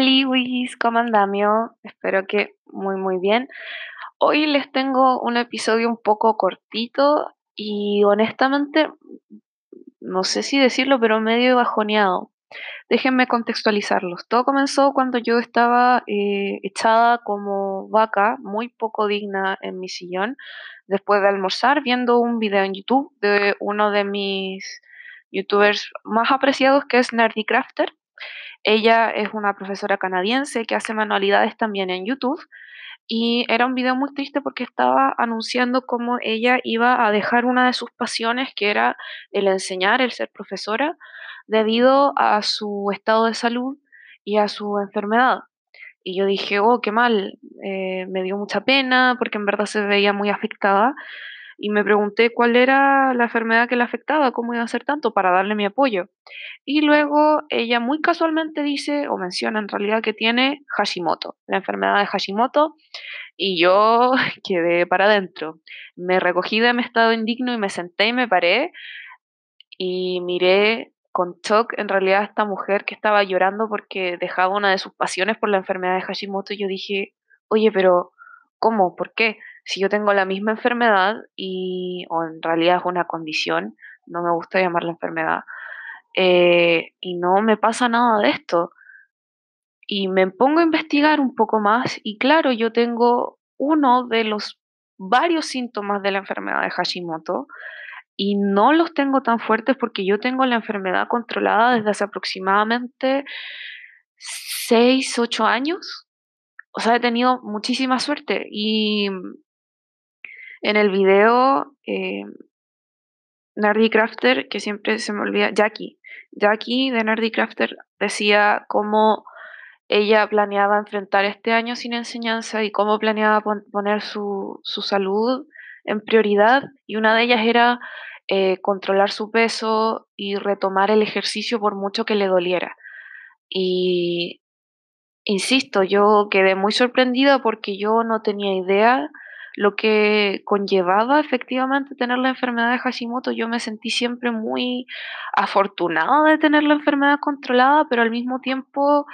Hola, Wis, ¿cómo andamio? Espero que muy, muy bien. Hoy les tengo un episodio un poco cortito y honestamente, no sé si decirlo, pero medio bajoneado. Déjenme contextualizarlos. Todo comenzó cuando yo estaba eh, echada como vaca, muy poco digna en mi sillón, después de almorzar, viendo un video en YouTube de uno de mis youtubers más apreciados, que es Nerdy Crafter. Ella es una profesora canadiense que hace manualidades también en YouTube y era un video muy triste porque estaba anunciando cómo ella iba a dejar una de sus pasiones, que era el enseñar, el ser profesora, debido a su estado de salud y a su enfermedad. Y yo dije, oh, qué mal, eh, me dio mucha pena porque en verdad se veía muy afectada y me pregunté cuál era la enfermedad que le afectaba, cómo iba a ser tanto para darle mi apoyo. Y luego ella muy casualmente dice o menciona en realidad que tiene Hashimoto, la enfermedad de Hashimoto, y yo quedé para adentro. Me recogí de mi estado indigno y me senté y me paré y miré con shock en realidad a esta mujer que estaba llorando porque dejaba una de sus pasiones por la enfermedad de Hashimoto y yo dije, oye, pero ¿cómo? ¿Por qué? Si yo tengo la misma enfermedad y, o en realidad es una condición, no me gusta llamarla enfermedad, eh, y no me pasa nada de esto. Y me pongo a investigar un poco más y claro, yo tengo uno de los varios síntomas de la enfermedad de Hashimoto y no los tengo tan fuertes porque yo tengo la enfermedad controlada desde hace aproximadamente 6, 8 años. O sea, he tenido muchísima suerte y en el video eh, Nerdy Crafter, que siempre se me olvida, Jackie, Jackie de Nerdy Crafter decía cómo ella planeaba enfrentar este año sin enseñanza y cómo planeaba poner su, su salud en prioridad y una de ellas era eh, controlar su peso y retomar el ejercicio por mucho que le doliera. Y insisto, yo quedé muy sorprendida porque yo no tenía idea lo que conllevaba efectivamente tener la enfermedad de Hashimoto. Yo me sentí siempre muy afortunada de tener la enfermedad controlada, pero al mismo tiempo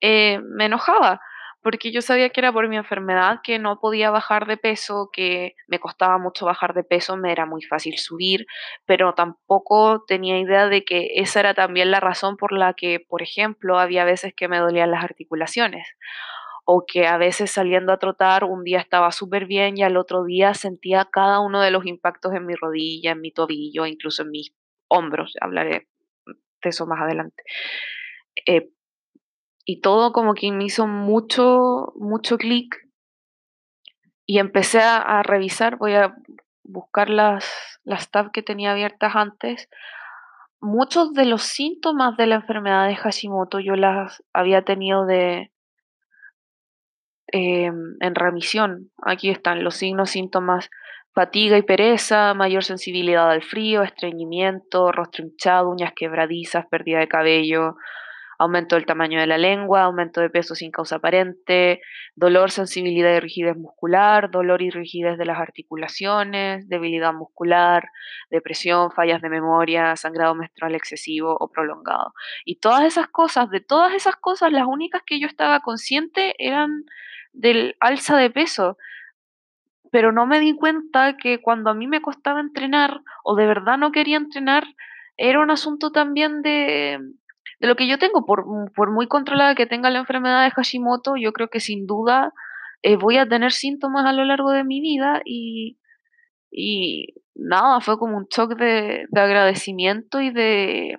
eh, me enojaba porque yo sabía que era por mi enfermedad, que no podía bajar de peso, que me costaba mucho bajar de peso, me era muy fácil subir, pero tampoco tenía idea de que esa era también la razón por la que, por ejemplo, había veces que me dolían las articulaciones o que a veces saliendo a trotar un día estaba súper bien y al otro día sentía cada uno de los impactos en mi rodilla, en mi tobillo, incluso en mis hombros. Hablaré de eso más adelante. Eh, y todo como que me hizo mucho, mucho clic y empecé a, revisar, voy a buscar las, las tabs que tenía abiertas antes. Muchos de los síntomas de la enfermedad de Hashimoto yo las había tenido de, Em, en remisión. Aquí están los signos, síntomas, fatiga y pereza, mayor sensibilidad al frío, estreñimiento, rostro hinchado, uñas quebradizas, pérdida de cabello, aumento del tamaño de la lengua, aumento de peso sin causa aparente, dolor, sensibilidad y rigidez muscular, dolor y rigidez de las articulaciones, debilidad muscular, depresión, fallas de memoria, sangrado menstrual excesivo o prolongado. Y todas esas cosas, de todas esas cosas, las únicas que yo estaba consciente eran del alza de peso, pero no me di cuenta que cuando a mí me costaba entrenar o de verdad no quería entrenar, era un asunto también de, de lo que yo tengo, por, por, muy controlada que tenga la enfermedad de Hashimoto, yo creo que sin duda eh, voy a tener síntomas a lo largo de mi vida y, y nada, fue como un shock de, de agradecimiento y de,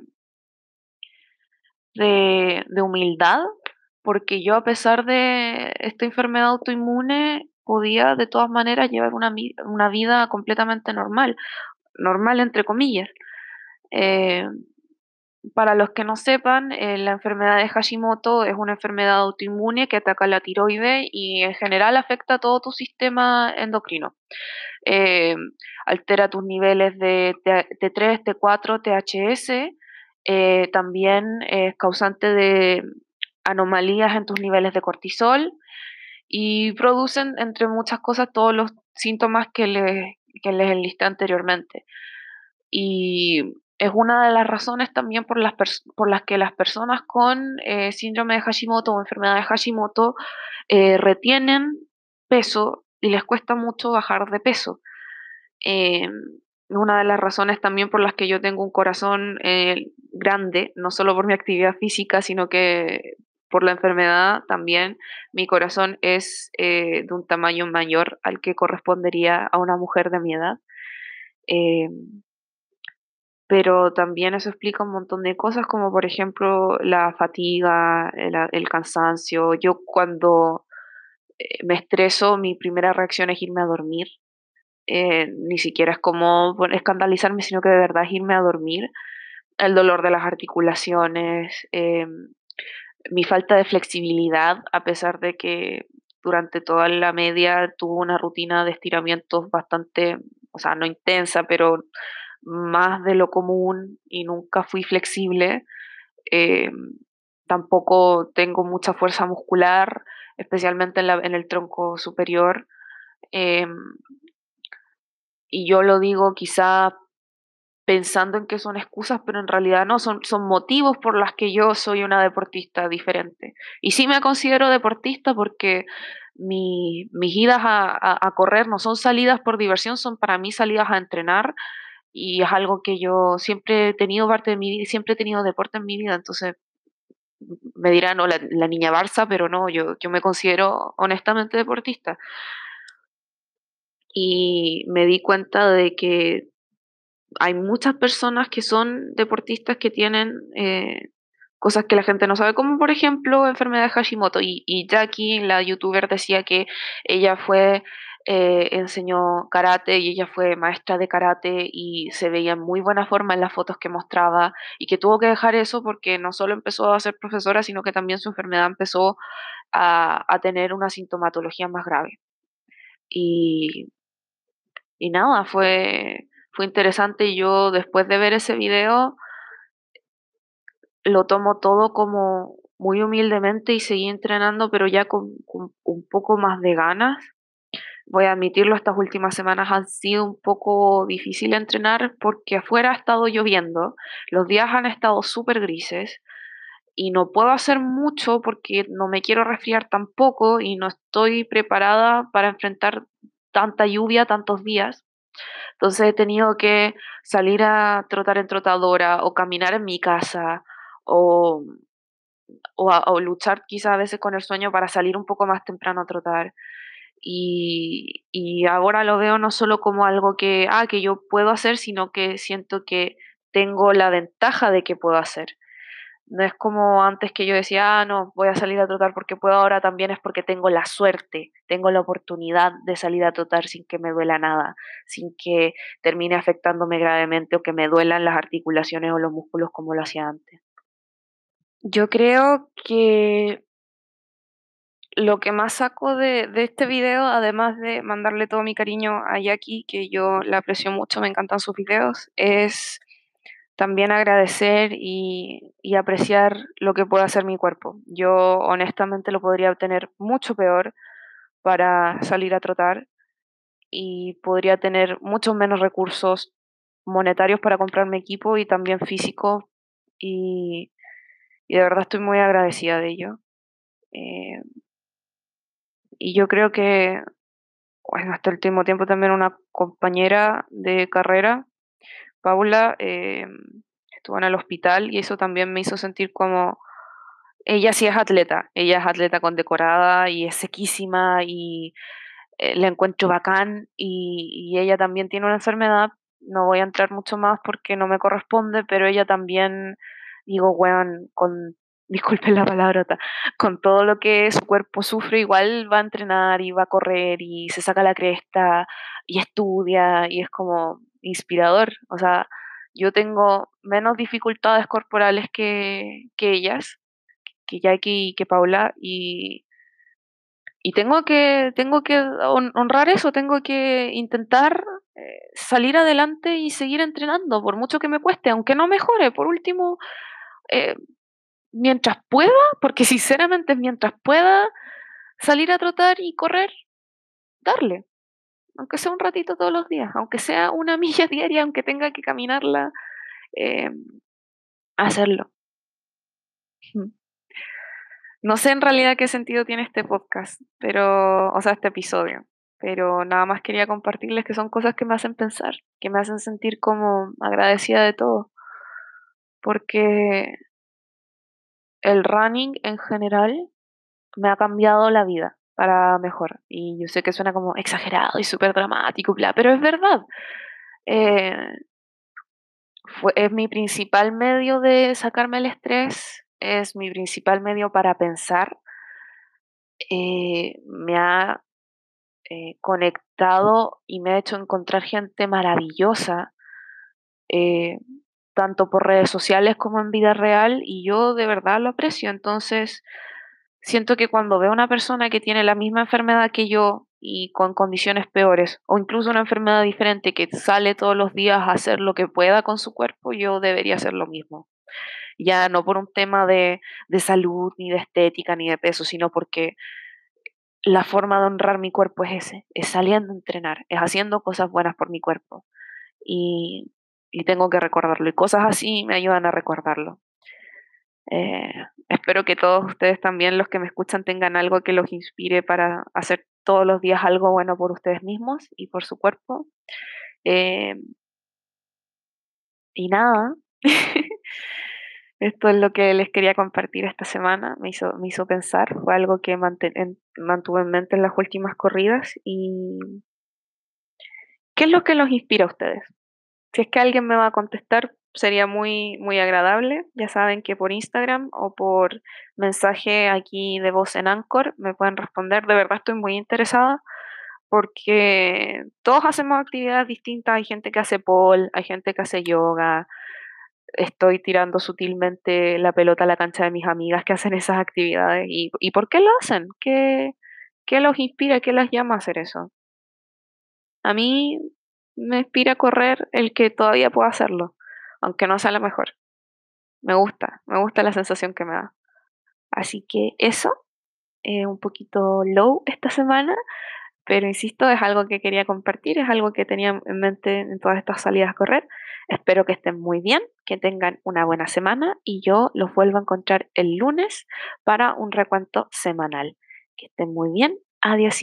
de, de humildad porque yo a pesar de esta enfermedad autoinmune podía de todas maneras llevar una, una vida completamente normal, normal entre comillas. Eh, para los que no sepan, eh, la enfermedad de Hashimoto es una enfermedad autoinmune que ataca la tiroide y en general afecta a todo tu sistema endocrino. Eh, altera tus niveles de T3, T4, THS, también es causante de anomalías en tus niveles de cortisol y producen, entre muchas cosas, todos los síntomas que les, que les enlisté anteriormente. Y es una de las razones también por las, por las que las personas con eh, síndrome de Hashimoto o enfermedad de Hashimoto eh, retienen peso y les cuesta mucho bajar de peso. Eh, una de las razones también por las que yo tengo un corazón grande, no solo por mi actividad física, sino que por la enfermedad también mi corazón es de un tamaño mayor al que correspondería a una mujer de mi edad pero también eso explica un montón de cosas, como por ejemplo la fatiga, el, cansancio. Yo cuando eh, me estreso, mi primera reacción es irme a dormir. Eh, ni siquiera es como escandalizarme, sino que de verdad es irme a dormir. El dolor de las articulaciones, mi falta de flexibilidad, a pesar de que durante toda la media tuve una rutina de estiramientos bastante, o sea, no intensa, pero más de lo común y nunca fui flexible. Eh, tampoco tengo mucha fuerza muscular, especialmente en, el tronco superior. Eh, y yo lo digo quizá pensando en que son excusas, pero en realidad no, son, son motivos por los que yo soy una deportista diferente. Y sí me considero deportista porque mis idas a, correr no son salidas por diversión, son para mí salidas a entrenar y es algo que yo siempre he tenido parte de mi vida, siempre he tenido deporte en mi vida, entonces me dirán, no, la, niña Barça, pero no, yo, yo me considero honestamente deportista. Y me di cuenta de que hay muchas personas que son deportistas que tienen eh, cosas que la gente no sabe, como por ejemplo enfermedad de Hashimoto. Y, y Jackie, la youtuber, decía que ella fue eh, enseñó karate y ella fue maestra de karate y se veía en muy buena forma en las fotos que mostraba y que tuvo que dejar eso porque no solo empezó a ser profesora, sino que también su enfermedad empezó a, tener una sintomatología más grave. Y, y nada, fue, fue interesante y yo después de ver ese video lo tomo todo como muy humildemente y seguí entrenando, pero ya con un poco más de ganas voy a admitirlo, estas últimas semanas han sido un poco difícil entrenar porque afuera ha estado lloviendo, los días han estado súper grises y no puedo hacer mucho porque no me quiero resfriar tampoco y no estoy preparada para enfrentar tanta lluvia tantos días. Entonces he tenido que salir a trotar en trotadora o caminar en mi casa o, o, luchar quizá a veces con el sueño para salir un poco más temprano a trotar. Y, ahora lo veo no solo como algo que, ah, que yo puedo hacer, sino que siento que tengo la ventaja de que puedo hacer. No es como antes que yo decía, ah, no, voy a salir a trotar porque puedo, ahora también es porque tengo la suerte, tengo la oportunidad de salir a trotar sin que me duela nada, sin que termine afectándome gravemente o que me duelan las articulaciones o los músculos como lo hacía antes. Yo creo que lo que más saco de, este video, además de mandarle todo mi cariño a Jackie, que yo la aprecio mucho, me encantan sus videos, es también agradecer y, apreciar lo que puede hacer mi cuerpo. Yo honestamente lo podría obtener mucho peor para salir a trotar y podría tener muchos menos recursos monetarios para comprarme equipo y también físico y, de verdad estoy muy agradecida de ello. Eh, y yo creo que, bueno, hasta el último tiempo también una compañera de carrera, Paula, eh, estuvo en el hospital y eso también me hizo sentir como, ella sí es atleta, ella es atleta condecorada y es sequísima y eh, la encuentro bacán y, y ella también tiene una enfermedad, no voy a entrar mucho más porque no me corresponde, pero ella también, digo, weón, con disculpen la palabra, con todo lo que su cuerpo sufre, igual va a entrenar y va a correr y se saca la cresta y estudia y es como inspirador. O sea, yo tengo menos dificultades corporales que, que ellas, que Jackie y que Paula, y, y tengo que, tengo que honrar eso, tengo que intentar eh, salir adelante y seguir entrenando, por mucho que me cueste, aunque no mejore, por último, eh, mientras pueda, porque sinceramente mientras pueda salir a trotar y correr, darle. Aunque sea un ratito todos los días, aunque sea una milla diaria, aunque tenga que caminarla eh, hacerlo. No sé en realidad qué sentido tiene este podcast, pero, o sea, este episodio, pero nada más quería compartirles que son cosas que me hacen pensar, que me hacen sentir como agradecida de todo, porque el running en general me ha cambiado la vida para mejor. Y yo sé que suena como exagerado y súper dramático, bla, pero es verdad. Eh, fue, es mi principal medio de sacarme el estrés, es mi principal medio para pensar. Eh, me ha eh, conectado y me ha hecho encontrar gente maravillosa, tanto por redes sociales como en vida real, y yo de verdad lo aprecio. Entonces, siento que cuando veo a una persona que tiene la misma enfermedad que yo y con condiciones peores, o incluso una enfermedad diferente que sale todos los días a hacer lo que pueda con su cuerpo, yo debería hacer lo mismo. Ya no por un tema de, de salud, ni de estética, ni de peso, sino porque la forma de honrar mi cuerpo es ese, es saliendo a entrenar, es haciendo cosas buenas por mi cuerpo. Y, y tengo que recordarlo. Y cosas así me ayudan a recordarlo. Eh, espero que todos ustedes también, los que me escuchan, tengan algo que los inspire para hacer todos los días algo bueno por ustedes mismos y por su cuerpo. Eh, y nada, esto es lo que les quería compartir esta semana. Me hizo, me hizo pensar, fue algo que mantuve en mente en las últimas corridas. ¿Y qué es lo que los inspira a ustedes? Si es que alguien me va a contestar, sería muy, muy agradable. Ya saben que por Instagram o por mensaje aquí de voz en Anchor me pueden responder. De verdad estoy muy interesada porque todos hacemos actividades distintas. Hay gente que hace pole, hay gente que hace yoga. Estoy tirando sutilmente la pelota a la cancha de mis amigas que hacen esas actividades. ¿Y, y por qué lo hacen? ¿Qué, ¿Qué los inspira? ¿Qué las llama a hacer eso? A mí me inspira a correr el que todavía puedo hacerlo aunque no sea lo mejor. Me gusta, me gusta la sensación que me da. Así que eso, eh, un poquito low esta semana, pero insisto, es algo que quería compartir, es algo que tenía en mente en todas estas salidas a correr. Espero que estén muy bien, que tengan una buena semana y yo los vuelvo a encontrar el lunes para un recuento semanal. Que estén muy bien. Adiós.